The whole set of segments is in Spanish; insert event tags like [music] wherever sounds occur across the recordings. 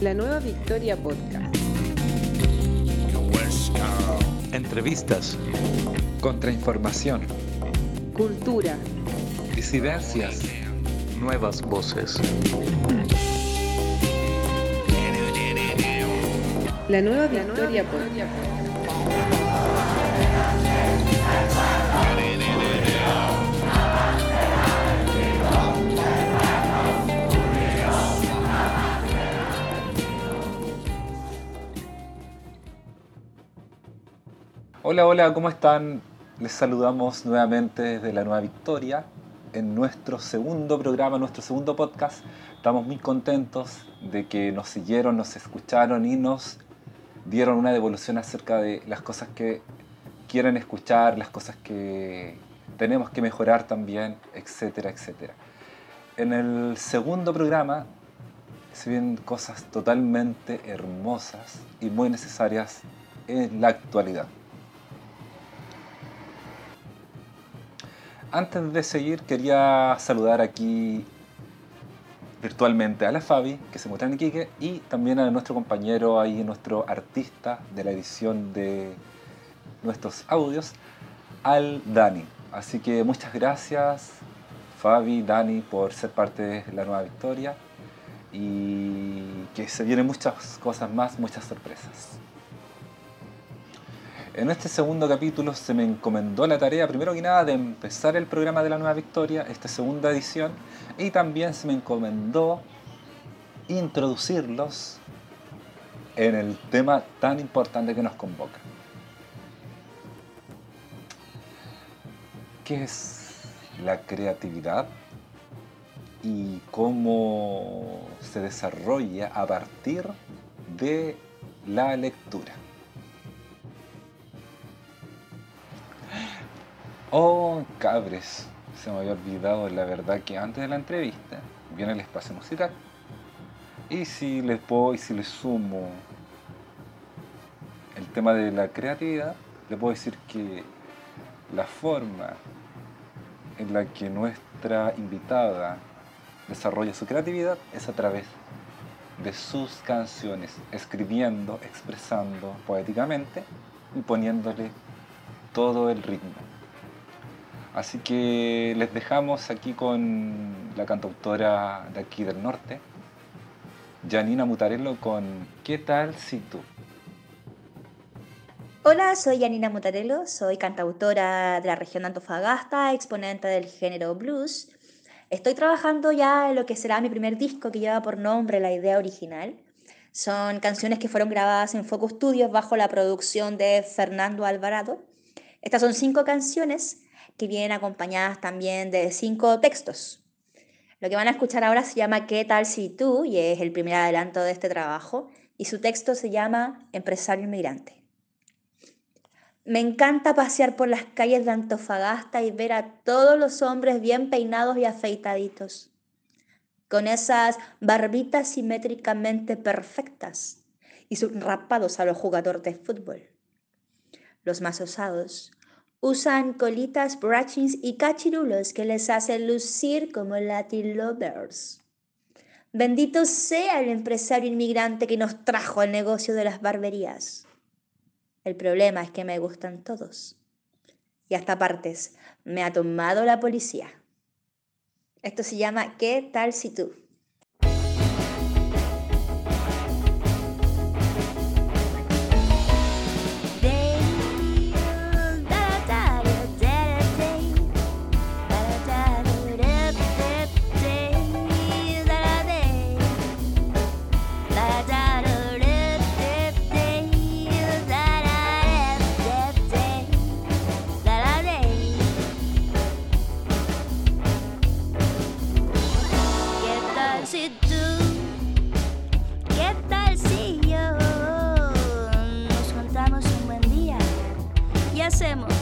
La nueva Victoria Podcast. Entrevistas. Contrainformación. Cultura. Disidencias. Nuevas voces. La nueva Victoria Podcast. Hola, hola, ¿cómo están? Les saludamos nuevamente desde la Nueva Victoria en nuestro segundo programa, nuestro segundo podcast. Estamos muy contentos de que nos siguieron, nos escucharon y nos dieron una devolución acerca de las cosas que quieren escuchar, las cosas que tenemos que mejorar también, etcétera, etcétera. En el segundo programa se vienen cosas totalmente hermosas y muy necesarias en la actualidad. Antes de seguir, quería saludar aquí virtualmente a la Fabi, que se muestra en Iquique, y también a nuestro compañero ahí, nuestro artista de la edición de nuestros audios, al Dani. Así que muchas gracias, Fabi, Dani, por ser parte de la nueva victoria y que se vienen muchas cosas más, muchas sorpresas. En este segundo capítulo se me encomendó la tarea, primero que nada, de empezar el programa de la Nueva Victoria, esta segunda edición, y también se me encomendó introducirlos en el tema tan importante que nos convoca. ¿Qué es la creatividad y cómo se desarrolla a partir de la lectura? Oh, cabres, se me había olvidado la verdad que antes de la entrevista viene el espacio musical. Y si les puedo y si les sumo el tema de la creatividad, les puedo decir que la forma en la que nuestra invitada desarrolla su creatividad es a través de sus canciones, escribiendo, expresando poéticamente y poniéndole todo el ritmo. Así que les dejamos aquí con la cantautora de aquí del norte, Janina Mutarello, con ¿Qué tal si tú? Hola, soy Janina Mutarello, soy cantautora de la región de Antofagasta, exponente del género blues. Estoy trabajando ya en lo que será mi primer disco que lleva por nombre La Idea Original. Son canciones que fueron grabadas en Focus Studios bajo la producción de Fernando Alvarado. Estas son cinco canciones que vienen acompañadas también de cinco textos. Lo que van a escuchar ahora se llama ¿Qué tal si tú? y es el primer adelanto de este trabajo, y su texto se llama Empresario Inmigrante. Me encanta pasear por las calles de Antofagasta y ver a todos los hombres bien peinados y afeitaditos, con esas barbitas simétricamente perfectas y sus rapados a los jugadores de fútbol. Los más osados usan colitas, brushings y cachirulos que les hacen lucir como Latin lovers. Bendito sea el empresario inmigrante que nos trajo el negocio de las barberías. El problema es que me gustan todos. Y hasta partes me ha tomado la policía. Esto se llama ¿Qué tal si tú? si tú, ¿qué tal si yo nos contamos un buen día y hacemos?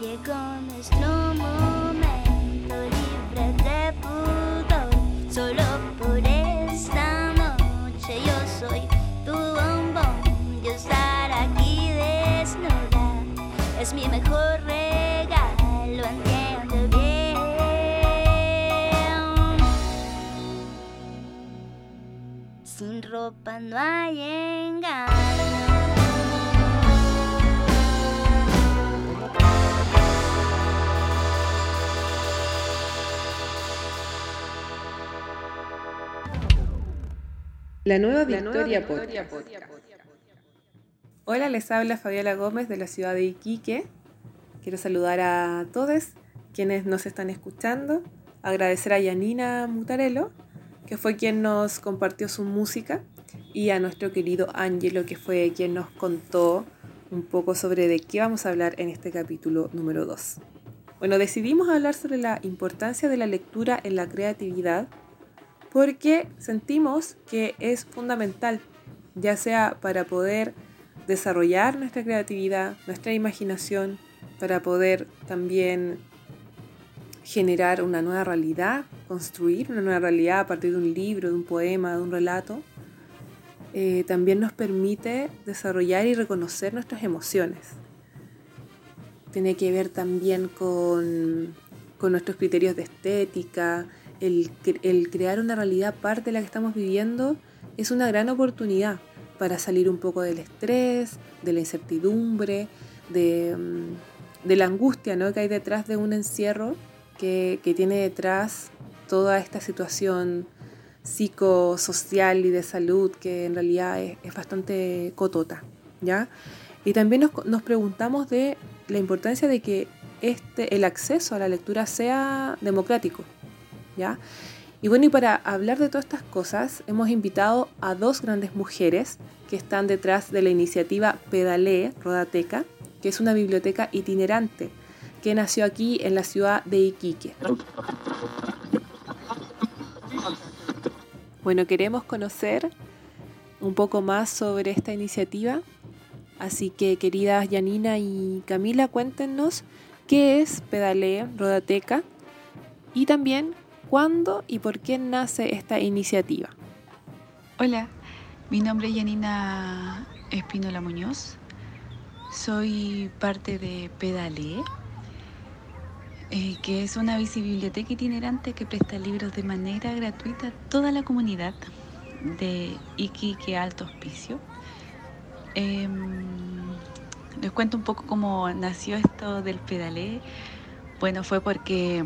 Llegó nuestro momento libre de pudor. Solo por esta noche yo soy tu bombón. Yo estar aquí desnuda es mi mejor regalo. Entiende bien. Sin ropa no hay engaño. La nueva Victoria Podcast. Hola, les habla Fabiola Gómez de la ciudad de Iquique. Quiero saludar a todos quienes nos están escuchando, agradecer a Yanina Mutarello, que fue quien nos compartió su música, y a nuestro querido Angelo, que fue quien nos contó un poco sobre de qué vamos a hablar en este capítulo número 2. Bueno, decidimos hablar sobre la importancia de la lectura en la creatividad porque sentimos que es fundamental, ya sea para poder desarrollar nuestra creatividad, nuestra imaginación, para poder también generar una nueva realidad, construir una nueva realidad a partir de un libro, de un poema, de un relato, eh, también nos permite desarrollar y reconocer nuestras emociones. Tiene que ver también con, con nuestros criterios de estética, el, crear una realidad parte de la que estamos viviendo es una gran oportunidad para salir un poco del estrés, de la incertidumbre, de, de la angustia ¿no? que hay detrás de un encierro que, tiene detrás toda esta situación psicosocial y de salud que en realidad es, es bastante cotota. ¿ya? Y también nos, nos preguntamos de la importancia de que este, el acceso a la lectura sea democrático. Y bueno, y para hablar de todas estas cosas, hemos invitado a dos grandes mujeres que están detrás de la iniciativa Pedalee Rodateca, que es una biblioteca itinerante que nació aquí en la ciudad de Iquique. Bueno, queremos conocer un poco más sobre esta iniciativa, así que queridas Yanina y Camila, cuéntenos qué es Pedalee Rodateca y también cuándo y por qué nace esta iniciativa. Hola, mi nombre es Yanina Espínola Muñoz. Soy parte de Pedale, eh, que es una biblioteca itinerante que presta libros de manera gratuita a toda la comunidad de Iquique Alto Hospicio. Eh, les cuento un poco cómo nació esto del Pedale. Bueno, fue porque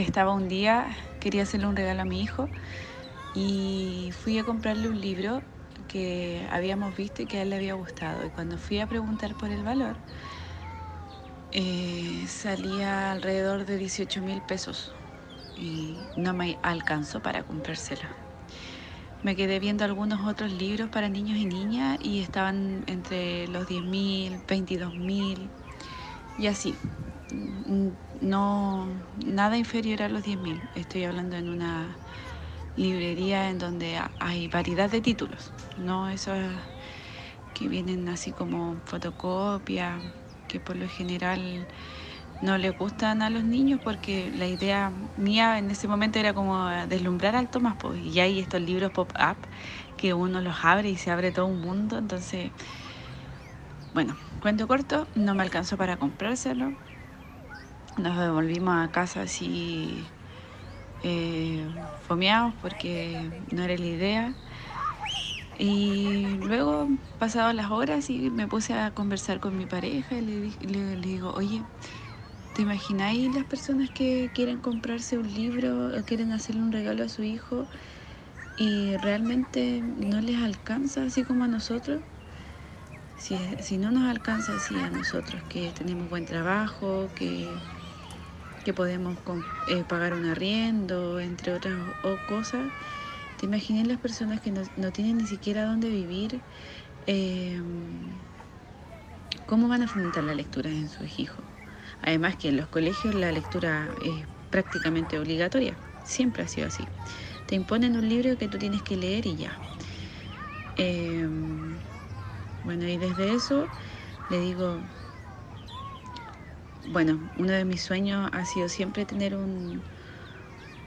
estaba un día, quería hacerle un regalo a mi hijo y fui a comprarle un libro que habíamos visto y que a él le había gustado. Y cuando fui a preguntar por el valor, eh, salía alrededor de 18 mil pesos y no me alcanzó para comprársela. Me quedé viendo algunos otros libros para niños y niñas y estaban entre los 10 mil, 22 mil y así no nada inferior a los 10.000. Estoy hablando en una librería en donde hay variedad de títulos, no esos que vienen así como fotocopia, que por lo general no le gustan a los niños porque la idea mía en ese momento era como deslumbrar al Tomás, pues, y hay estos libros pop-up que uno los abre y se abre todo un mundo, entonces, bueno, cuento corto, no me alcanzó para comprárselo, nos devolvimos a casa así eh, fomeados porque no era la idea. Y luego, pasadas las horas, y me puse a conversar con mi pareja y le, le- le digo, oye, ¿te imagináis las personas que quieren comprarse un libro o quieren hacerle un regalo a su hijo y realmente no les alcanza así como a nosotros? Si, si no nos alcanza así a nosotros, que tenemos buen trabajo, que, que podemos eh, pagar un arriendo, entre otras o- cosas, ¿te imaginas las personas que no, no tienen ni siquiera dónde vivir? Eh, ¿Cómo van a fomentar la lectura en sus hijos? Además que en los colegios la lectura es prácticamente obligatoria, siempre ha sido así. Te imponen un libro que tú tienes que leer y ya. Eh, bueno, y desde eso le digo, bueno, uno de mis sueños ha sido siempre tener un,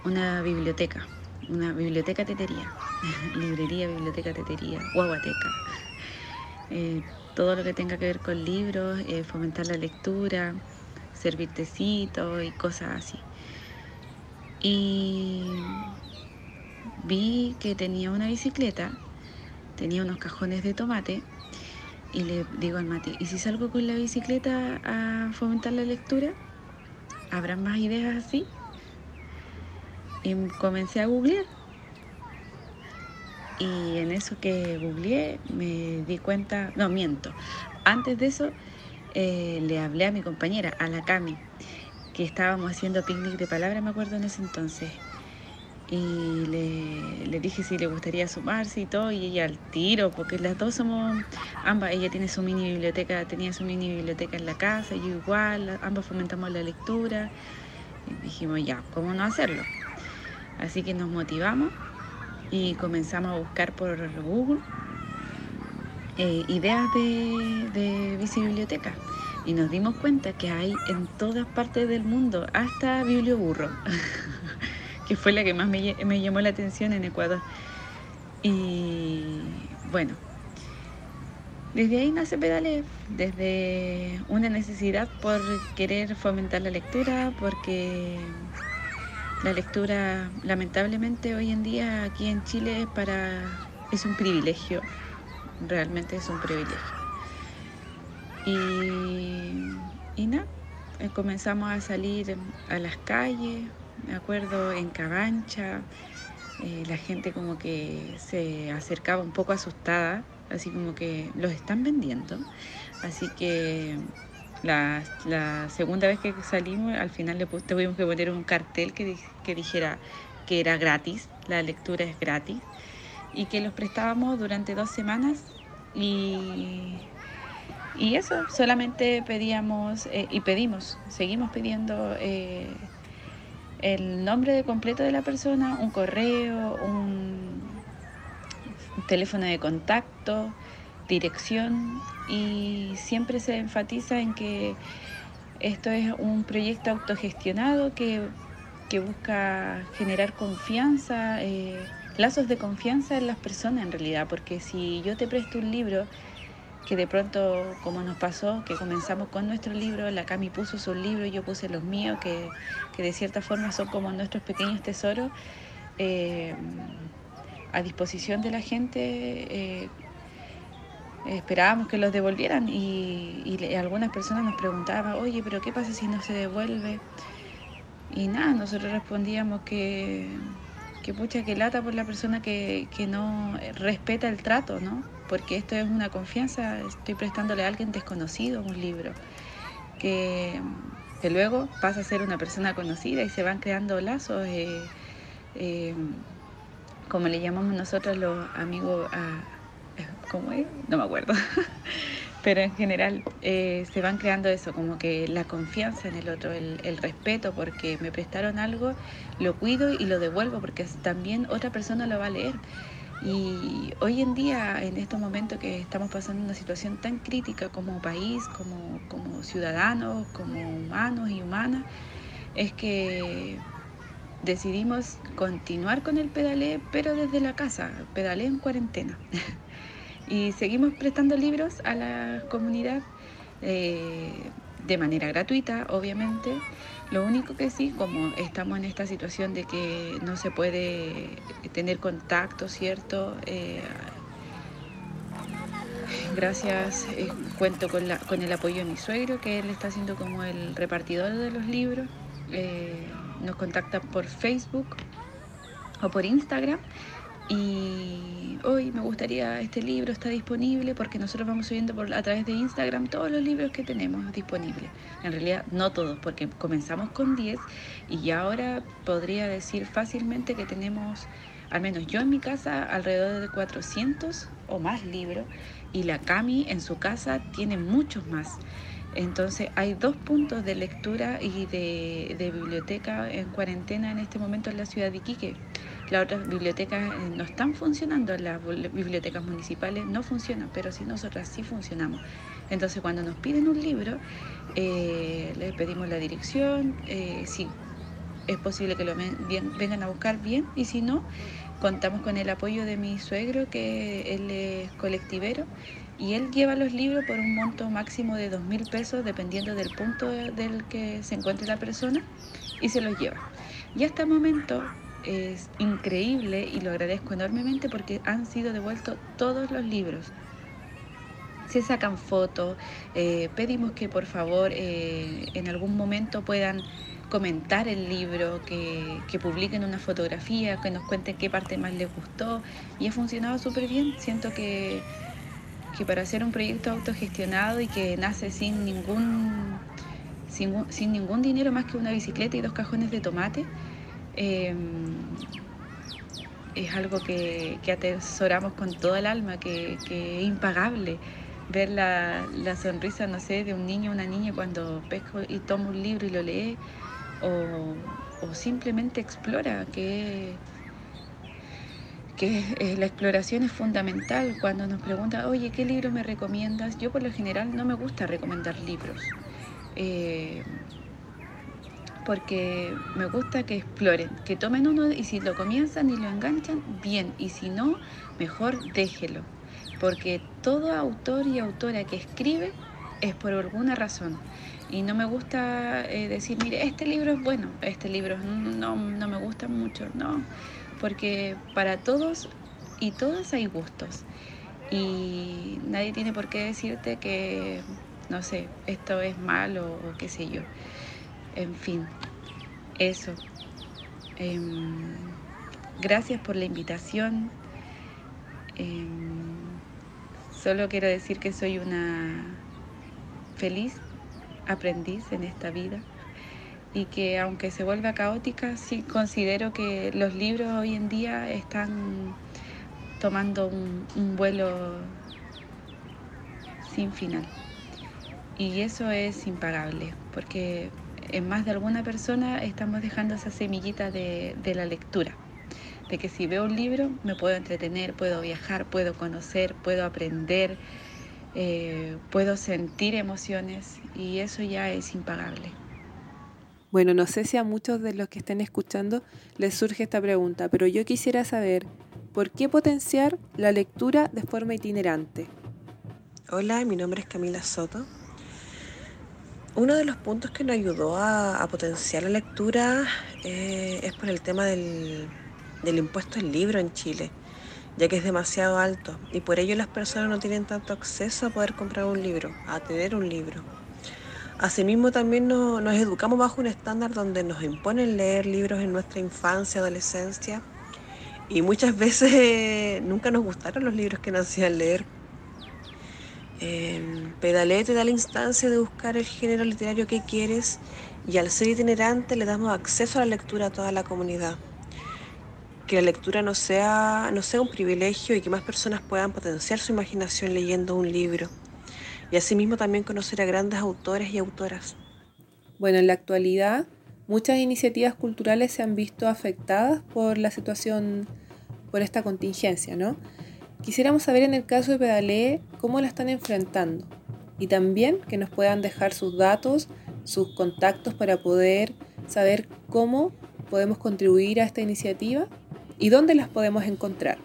una biblioteca, una biblioteca tetería, [laughs] librería, biblioteca tetería, guaguateca. [laughs] Eh, todo lo que tenga que ver con libros, eh, fomentar la lectura, servir tecito y cosas así. Y vi que tenía una bicicleta, tenía unos cajones de tomate y le digo al Mati, ¿y si salgo con la bicicleta a fomentar la lectura? ¿Habrá más ideas así? Y comencé a googlear. Y en eso que googleé me di cuenta, no miento, antes de eso eh, le hablé a mi compañera, a la Cami, que estábamos haciendo picnic de palabra, me acuerdo en ese entonces. Y le, le dije si le gustaría sumarse y todo, y ella al tiro, porque las dos somos, ambas, ella tiene su mini biblioteca, tenía su mini biblioteca en la casa, yo igual, ambas fomentamos la lectura. Y dijimos, ya, ¿cómo no hacerlo? Así que nos motivamos y comenzamos a buscar por Google eh, ideas de, de bicibiblioteca. Y nos dimos cuenta que hay en todas partes del mundo, hasta Biblioburro, [laughs] que fue la que más me, me llamó la atención en Ecuador. Y bueno, desde ahí nace Pedale, desde una necesidad por querer fomentar la lectura, porque la lectura lamentablemente hoy en día aquí en Chile es para es un privilegio, realmente es un privilegio. Y, y nada, comenzamos a salir a las calles, me acuerdo en Cabancha, eh, la gente como que se acercaba un poco asustada, así como que los están vendiendo. Así que la, la segunda vez que salimos, al final le tuvimos que poner un cartel que, que dijera que era gratis, la lectura es gratis, y que los prestábamos durante dos semanas y, y eso, solamente pedíamos eh, y pedimos, seguimos pidiendo eh, el nombre de completo de la persona, un correo, un teléfono de contacto, dirección y siempre se enfatiza en que esto es un proyecto autogestionado que, que busca generar confianza, eh, lazos de confianza en las personas en realidad, porque si yo te presto un libro que de pronto, como nos pasó, que comenzamos con nuestro libro, la Cami puso sus libros, yo puse los míos, que, que de cierta forma son como nuestros pequeños tesoros, eh, a disposición de la gente. eh, esperábamos que los devolvieran y, y algunas personas nos preguntaban, oye, pero ¿qué pasa si no se devuelve? Y nada, nosotros respondíamos que, que pucha, que lata por la persona que, que no respeta el trato, ¿no? Porque esto es una confianza, estoy prestándole a alguien desconocido un libro, que, que luego pasa a ser una persona conocida y se van creando lazos, eh, eh, como le llamamos nosotros los amigos a... ¿Cómo es? No me acuerdo. [laughs] Pero en general eh, se van creando eso, como que la confianza en el otro, el, el respeto, porque me prestaron algo, lo cuido y lo devuelvo, porque también otra persona lo va a leer. Y hoy en día, en estos momentos que estamos pasando una situación tan crítica como país, como, como ciudadanos, como humanos y humanas, es que decidimos continuar con el pedalé, pero desde la casa, pedalé en cuarentena. [laughs] y seguimos prestando libros a la comunidad eh, de manera gratuita, obviamente. Lo único que sí, como estamos en esta situación de que no se puede tener contacto, ¿cierto? Eh, gracias, eh, cuento con, la, con el apoyo de mi suegro, que él está haciendo como el repartidor de los libros. nos contacta por Facebook o por Instagram y hoy me gustaría, este libro está disponible porque nosotros vamos subiendo por, a través de Instagram todos los libros que tenemos disponibles. En realidad no todos, porque comenzamos con 10 y ahora podría decir fácilmente que tenemos, al menos yo en mi casa, alrededor de 400 o más libros y la Cami en su casa tiene muchos más. Entonces hay dos puntos de lectura y de, de biblioteca en cuarentena en este momento en la ciudad de Iquique las otras bibliotecas eh, no están funcionando, las bibliotecas municipales no funcionan, pero sí nosotras sí funcionamos. Entonces cuando nos piden un libro, eh, les pedimos la dirección, eh, si es posible que lo vengan a buscar bien y si no, contamos con el apoyo de mi suegro, que él es colectivero, y él lleva los libros por un monto máximo de dos mil pesos, dependiendo del punto del que se encuentre la persona, y se los lleva. Y hasta el momento es increíble y lo agradezco enormemente porque han sido devueltos todos los libros. Se sacan fotos, eh, pedimos que por favor eh, en algún momento puedan comentar el libro, que, que, publiquen una fotografía, que nos cuenten qué parte más les gustó y ha funcionado súper bien. Siento que, que para hacer un proyecto autogestionado y que nace sin ningún, sin, sin ningún dinero más que una bicicleta y dos cajones de tomate, Em, es algo que, atesoramos con todo el alma, que, es impagable. Ver la, sonrisa, no sé, de un niño o una niña cuando pesco y toma un libro y lo lee, o, simplemente explora, que, que la exploración es fundamental. Cuando nos preguntan, oye, ¿qué libro me recomiendas? Yo por lo general no me gusta recomendar libros. Eh, porque me gusta que exploren, que tomen uno y si lo comienzan y lo enganchan, bien, y si no, mejor déjelo, porque todo autor y autora que escribe es por alguna razón. Y no me gusta eh, decir, mire, este libro es bueno, este libro no, no me gusta mucho, no, porque para todos y todas hay gustos. Y nadie tiene por qué decirte que, no sé, esto es malo o qué sé yo. En fin, eso. Em, gracias por la invitación. Em, solo quiero decir que soy una feliz aprendiz en esta vida y que aunque se vuelva caótica, sí considero que los libros hoy en día están tomando un, un vuelo sin final. Y eso es impagable, porque en más de alguna persona estamos dejando esa semillita de, la lectura, de que si veo un libro me puedo entretener, puedo viajar, puedo conocer, puedo aprender, eh, puedo sentir emociones y eso ya es impagable. Bueno, no sé si a muchos de los que estén escuchando les surge esta pregunta, pero yo quisiera saber, ¿por qué potenciar la lectura de forma itinerante? Hola, mi nombre es Camila Soto, uno de los puntos que nos ayudó a, potenciar la lectura eh, es por el tema del, impuesto al libro en Chile, ya que es demasiado alto y por ello las personas no tienen tanto acceso a poder comprar un libro, a tener un libro. Asimismo también nos educamos bajo un estándar donde nos imponen leer libros en nuestra infancia, adolescencia y muchas [laughs] veces nunca nos gustaron los libros que nos hacían leer eh, Pedalé te da la instancia de buscar el género literario que quieres y al ser itinerante le damos acceso a la lectura a toda la comunidad. Que la lectura no sea, no sea un privilegio y que más personas puedan potenciar su imaginación leyendo un libro. Y asimismo también conocer a grandes autores y autoras. Bueno, en la actualidad muchas iniciativas culturales se han visto afectadas por la situación por esta contingencia, ¿no? Quisiéramos saber en el caso de Pedalee cómo la están enfrentando y también que nos puedan dejar sus datos, sus contactos para poder saber cómo podemos contribuir a esta iniciativa y dónde las podemos encontrar.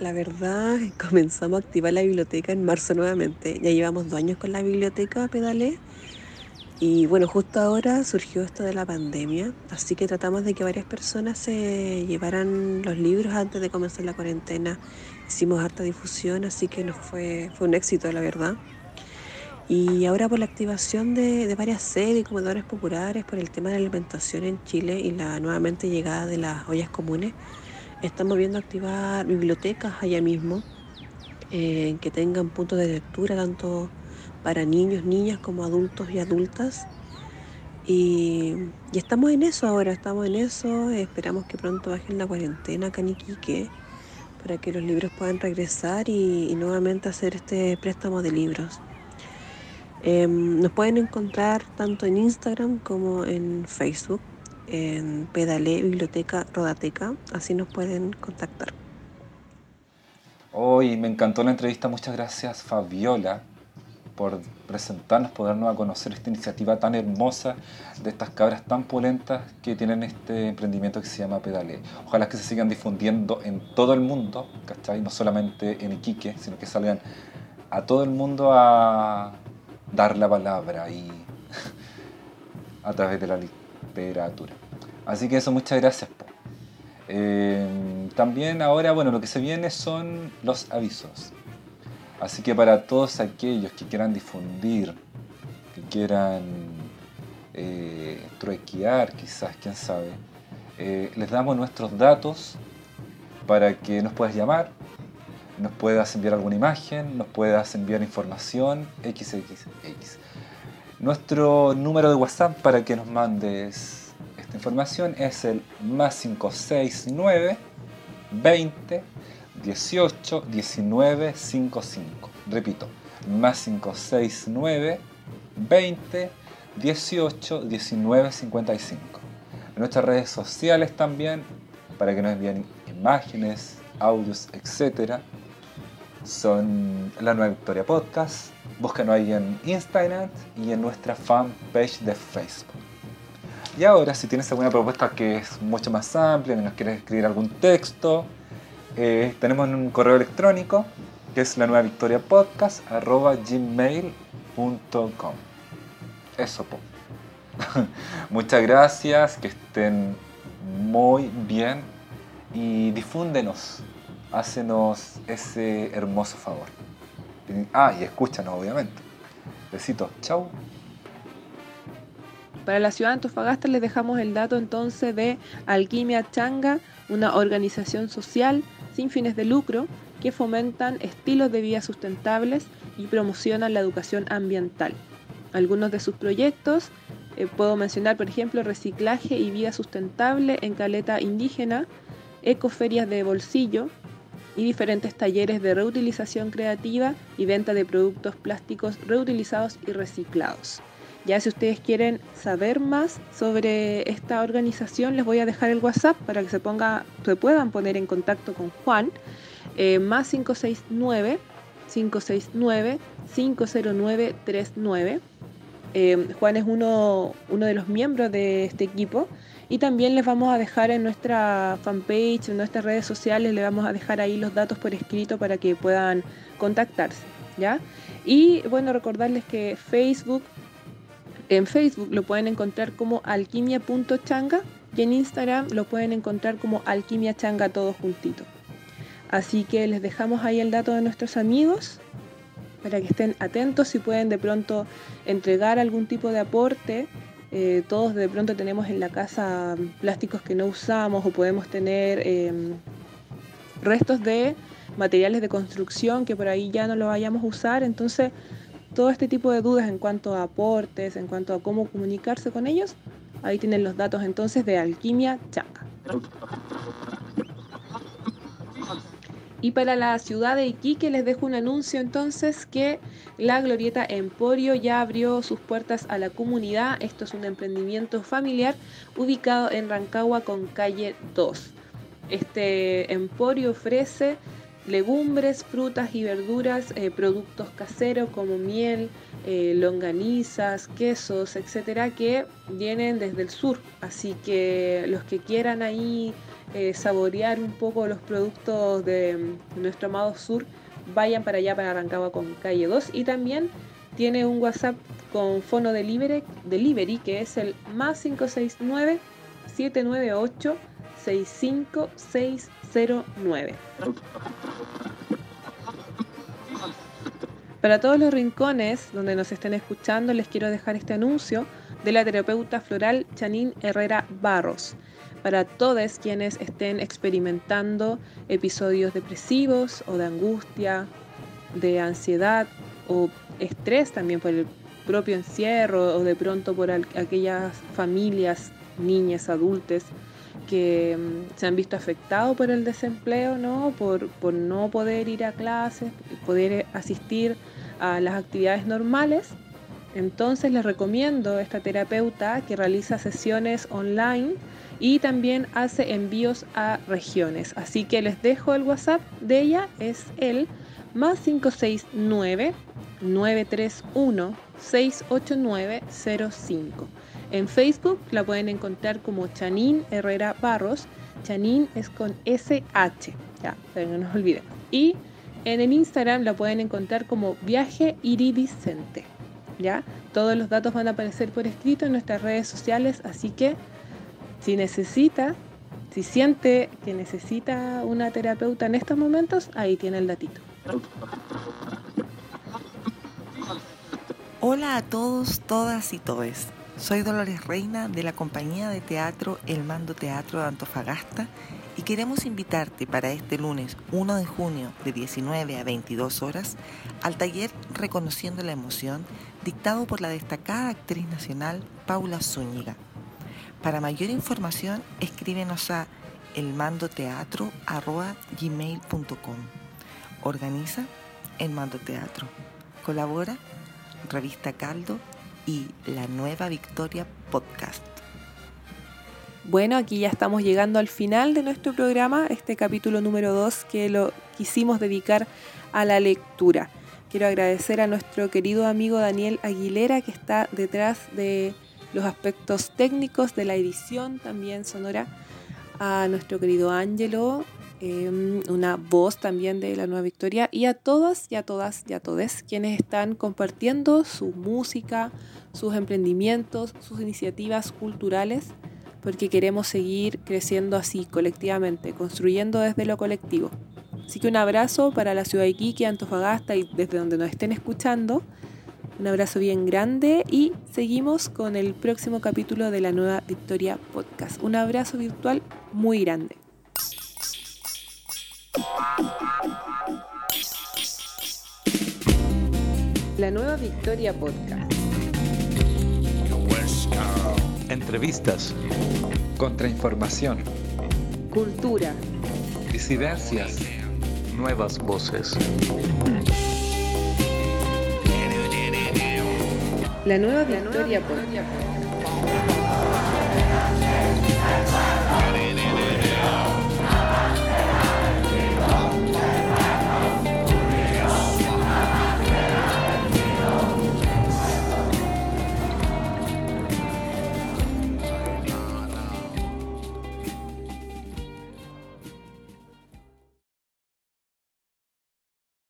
La verdad, [laughs] comenzamos a activar la biblioteca en marzo nuevamente. Ya llevamos dos años con la biblioteca Pedalé. Y bueno, justo ahora surgió esto de la pandemia, así que tratamos de que varias personas se llevaran los libros antes de comenzar la cuarentena. Hicimos harta difusión, así que nos fue, fue un éxito, la verdad. Y ahora por la activación de, varias sedes y comedores populares, por el tema de la alimentación en Chile y la nuevamente llegada de las ollas comunes, estamos viendo activar bibliotecas allá mismo, eh, que tengan puntos de lectura tanto para niños, niñas como adultos y adultas. Y, estamos en eso ahora, estamos en eso, esperamos que pronto bajen la cuarentena acá para que los libros puedan regresar y, y nuevamente hacer este préstamo de libros. Em, nos pueden encontrar tanto en Instagram como en Facebook, en Pedalé Biblioteca Rodateca, así nos pueden contactar. Hoy me encantó la entrevista, muchas gracias Fabiola por presentarnos, por darnos a conocer esta iniciativa tan hermosa de estas cabras tan polentas que tienen este emprendimiento que se llama Pedale. Ojalá que se sigan difundiendo en todo el mundo, ¿cachai? No solamente en Iquique, sino que salgan a todo el mundo a dar la palabra y [laughs] a través de la literatura. Así que eso, muchas gracias. Eh, también ahora, bueno, lo que se viene son los avisos. Así que para todos aquellos que quieran difundir, que quieran eh, truequear, quizás, quién sabe, eh, les damos nuestros datos para que nos puedas llamar, nos puedas enviar alguna imagen, nos puedas enviar información, xxx. Nuestro número de WhatsApp para que nos mandes esta información es el más 569 20 18 19 55. Repito, más 569 20 18 19 55. En nuestras redes sociales también, para que nos envíen imágenes, audios, etc. Son La Nueva Victoria Podcast. Búscanos ahí en Instagram y en nuestra fanpage de Facebook. Y ahora, si tienes alguna propuesta que es mucho más amplia, nos quieres escribir algún texto, eh, tenemos un correo electrónico que es la nueva victoria podcast arroba gmail.com. Eso, po. [laughs] Muchas gracias, que estén muy bien y difúndenos, hácenos ese hermoso favor. Ah, y escúchanos, obviamente. Besitos, chau. Para la ciudad de Antofagasta les dejamos el dato entonces de Alquimia Changa, una organización social sin fines de lucro que fomentan estilos de vida sustentables y promocionan la educación ambiental. Algunos de sus proyectos eh, puedo mencionar, por ejemplo, reciclaje y vida sustentable en caleta indígena, ecoferias de bolsillo y diferentes talleres de reutilización creativa y venta de productos plásticos reutilizados y reciclados. Ya si ustedes quieren saber más sobre esta organización, les voy a dejar el WhatsApp para que se, ponga, se puedan poner en contacto con Juan, eh, más 569 569 50939. Eh, Juan es uno, uno de los miembros de este equipo y también les vamos a dejar en nuestra fanpage, en nuestras redes sociales, les vamos a dejar ahí los datos por escrito para que puedan contactarse. ¿ya? Y bueno, recordarles que Facebook, en Facebook lo pueden encontrar como alquimia.changa y en Instagram lo pueden encontrar como alquimia changa todo juntito. Así que les dejamos ahí el dato de nuestros amigos para que estén atentos si pueden de pronto entregar algún tipo de aporte. Eh, todos de pronto tenemos en la casa plásticos que no usamos o podemos tener eh, restos de materiales de construcción que por ahí ya no lo vayamos a usar. Entonces, todo este tipo de dudas en cuanto a aportes, en cuanto a cómo comunicarse con ellos, ahí tienen los datos entonces de Alquimia Changa. Y para la ciudad de Iquique les dejo un anuncio entonces que la Glorieta Emporio ya abrió sus puertas a la comunidad. Esto es un emprendimiento familiar ubicado en Rancagua con calle 2. Este emporio ofrece legumbres, frutas y verduras, eh, productos caseros como miel, eh, longanizas, quesos, etcétera, que vienen desde el sur. Así que los que quieran ahí eh, saborear un poco los productos de, nuestro amado sur, vayan para allá, para Rancagua con calle 2. Y también tiene un WhatsApp con fono delivery, delivery que es el más 569 798 65609. Para todos los rincones donde nos estén escuchando, les quiero dejar este anuncio de la terapeuta floral Chanín Herrera Barros. Para todos quienes estén experimentando episodios depresivos o de angustia, de ansiedad o estrés también por el propio encierro o de pronto por aquellas familias, niñas, adultas que mm, se han visto afectados por el desempleo, ¿no? Por, por no poder ir a clases, poder asistir a las actividades normales. Entonces les recomiendo esta terapeuta que realiza sesiones online y también hace envíos a regiones. Así que les dejo el WhatsApp de ella, es el más 569 931 68905. En Facebook la pueden encontrar como Chanín Herrera Barros. Chanín es con SH, ya, no nos olviden. Y en el Instagram la pueden encontrar como Viaje Iridiscente. ¿ya? Todos los datos van a aparecer por escrito en nuestras redes sociales, así que si necesita, si siente que necesita una terapeuta en estos momentos, ahí tiene el datito. Hola a todos, todas y todes. Soy Dolores Reina de la compañía de teatro El Mando Teatro de Antofagasta y queremos invitarte para este lunes 1 de junio de 19 a 22 horas al taller Reconociendo la Emoción dictado por la destacada actriz nacional Paula Zúñiga. Para mayor información escríbenos a elmandoteatro.gmail.com Organiza El Mando Teatro. Colabora Revista Caldo y La Nueva Victoria Podcast. Bueno, aquí ya estamos llegando al final de nuestro programa, este capítulo número 2 que lo quisimos dedicar a la lectura. Quiero agradecer a nuestro querido amigo Daniel Aguilera que está detrás de los aspectos técnicos de la edición también sonora, a nuestro querido Ángelo, Em, una voz también de la Nueva Victoria y a todas y a todas y a todos quienes están compartiendo su música, sus emprendimientos, sus iniciativas culturales, porque queremos seguir creciendo así colectivamente, construyendo desde lo colectivo. Así que un abrazo para la ciudad de Iquique, Antofagasta y desde donde nos estén escuchando. Un abrazo bien grande y seguimos con el próximo capítulo de la Nueva Victoria Podcast. Un abrazo virtual muy grande. La nueva Victoria Podcast. Entrevistas. Contrainformación. Cultura. Disidencias. Nuevas voces. La nueva Victoria Podcast.